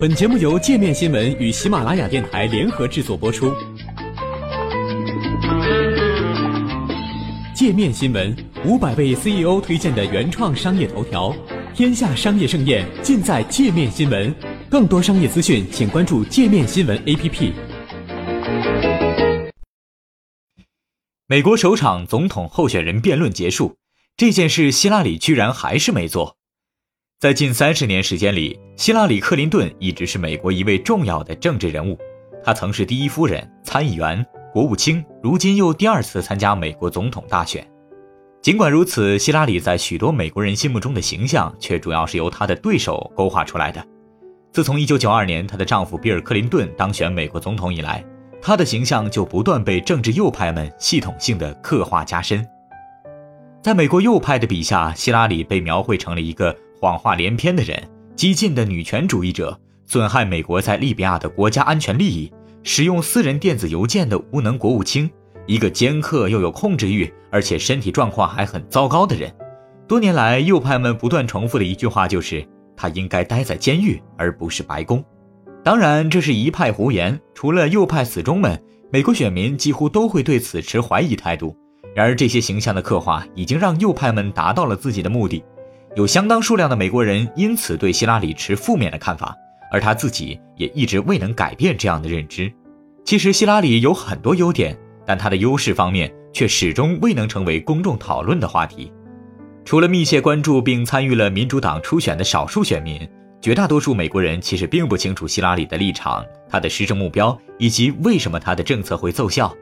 本节目由界面新闻与喜马拉雅电台联合制作播出。界面新闻五百位 CEO 推荐的原创商业头条，天下商业盛宴尽在界面新闻。更多商业资讯，请关注界面新闻 APP。美国首场总统候选人辩论结束，这件事希拉里居然还是没做。在近三十年时间里，希拉里·克林顿一直是美国一位重要的政治人物。她曾是第一夫人、参议员、国务卿，如今又第二次参加美国总统大选。尽管如此，希拉里在许多美国人心目中的形象却主要是由她的对手勾画出来的。自从1992年她的丈夫比尔·克林顿当选美国总统以来，她的形象就不断被政治右派们系统性的刻画加深。在美国右派的笔下，希拉里被描绘成了一个。谎话连篇的人，激进的女权主义者，损害美国在利比亚的国家安全利益，使用私人电子邮件的无能国务卿，一个尖刻又有控制欲，而且身体状况还很糟糕的人。多年来，右派们不断重复的一句话就是：他应该待在监狱，而不是白宫。当然，这是一派胡言。除了右派死忠们，美国选民几乎都会对此持怀疑态度。然而，这些形象的刻画已经让右派们达到了自己的目的。有相当数量的美国人因此对希拉里持负面的看法，而他自己也一直未能改变这样的认知。其实希拉里有很多优点，但他的优势方面却始终未能成为公众讨论的话题。除了密切关注并参与了民主党初选的少数选民，绝大多数美国人其实并不清楚希拉里的立场、他的施政目标以及为什么他的政策会奏效。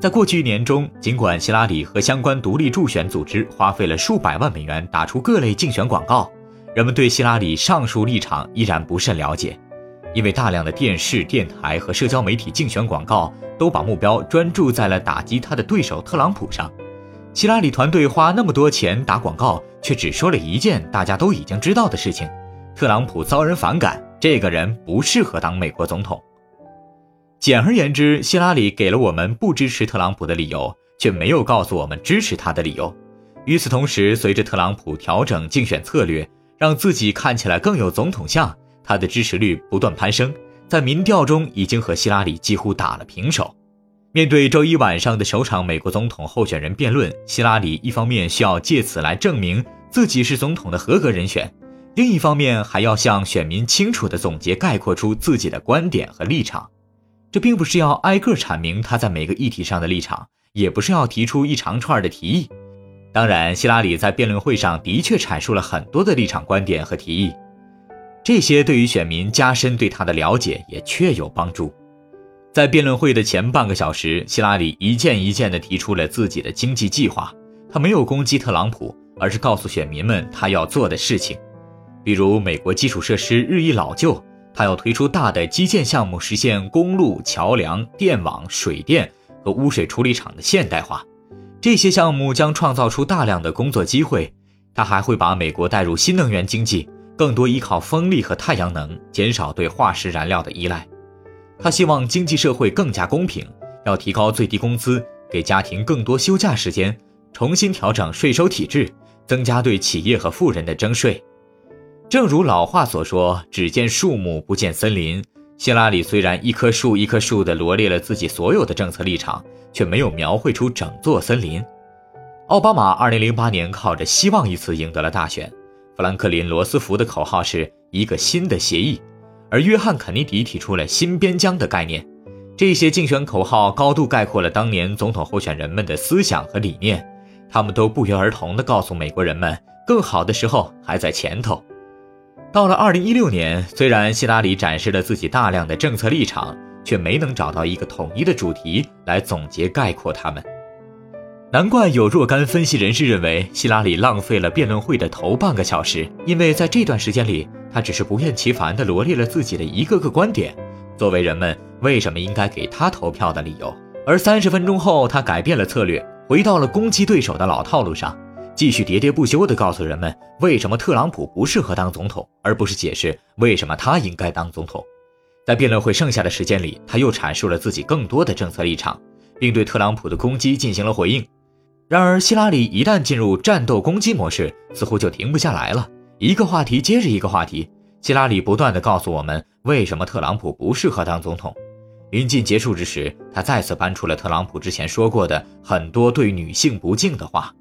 在过去一年中，尽管希拉里和相关独立助选组织花费了数百万美元打出各类竞选广告，人们对希拉里上述立场依然不甚了解，因为大量的电视、电台和社交媒体竞选广告都把目标专注在了打击他的对手特朗普上。希拉里团队花那么多钱打广告，却只说了一件大家都已经知道的事情：特朗普遭人反感，这个人不适合当美国总统。简而言之，希拉里给了我们不支持特朗普的理由，却没有告诉我们支持他的理由。与此同时，随着特朗普调整竞选策略，让自己看起来更有总统相，他的支持率不断攀升，在民调中已经和希拉里几乎打了平手。面对周一晚上的首场美国总统候选人辩论，希拉里一方面需要借此来证明自己是总统的合格人选，另一方面还要向选民清楚地总结概括出自己的观点和立场。这并不是要挨个阐明他在每个议题上的立场，也不是要提出一长串的提议。当然，希拉里在辩论会上的确阐述了很多的立场观点和提议，这些对于选民加深对他的了解也确有帮助。在辩论会的前半个小时，希拉里一件一件地提出了自己的经济计划。他没有攻击特朗普，而是告诉选民们他要做的事情，比如美国基础设施日益老旧。他要推出大的基建项目，实现公路、桥梁、电网、水电和污水处理厂的现代化。这些项目将创造出大量的工作机会。他还会把美国带入新能源经济，更多依靠风力和太阳能，减少对化石燃料的依赖。他希望经济社会更加公平，要提高最低工资，给家庭更多休假时间，重新调整税收体制，增加对企业和富人的征税。正如老话所说：“只见树木，不见森林。”希拉里虽然一棵树一棵树地罗列了自己所有的政策立场，却没有描绘出整座森林。奥巴马2008年靠着“希望”一词赢得了大选。富兰克林·罗斯福的口号是一个新的协议，而约翰·肯尼迪提出了新边疆的概念。这些竞选口号高度概括了当年总统候选人们的思想和理念，他们都不约而同地告诉美国人们，更好的时候还在前头。到了二零一六年，虽然希拉里展示了自己大量的政策立场，却没能找到一个统一的主题来总结概括他们。难怪有若干分析人士认为，希拉里浪费了辩论会的头半个小时，因为在这段时间里，他只是不厌其烦地罗列了自己的一个个观点，作为人们为什么应该给他投票的理由。而三十分钟后，他改变了策略，回到了攻击对手的老套路上。继续喋喋不休地告诉人们为什么特朗普不适合当总统，而不是解释为什么他应该当总统。在辩论会剩下的时间里，他又阐述了自己更多的政策立场，并对特朗普的攻击进行了回应。然而，希拉里一旦进入战斗攻击模式，似乎就停不下来了，一个话题接着一个话题，希拉里不断地告诉我们为什么特朗普不适合当总统。临近结束之时，他再次搬出了特朗普之前说过的很多对女性不敬的话。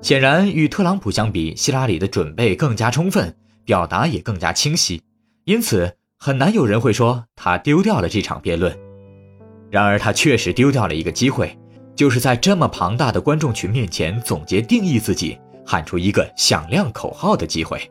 显然，与特朗普相比，希拉里的准备更加充分，表达也更加清晰，因此很难有人会说他丢掉了这场辩论。然而，他确实丢掉了一个机会，就是在这么庞大的观众群面前总结定义自己，喊出一个响亮口号的机会。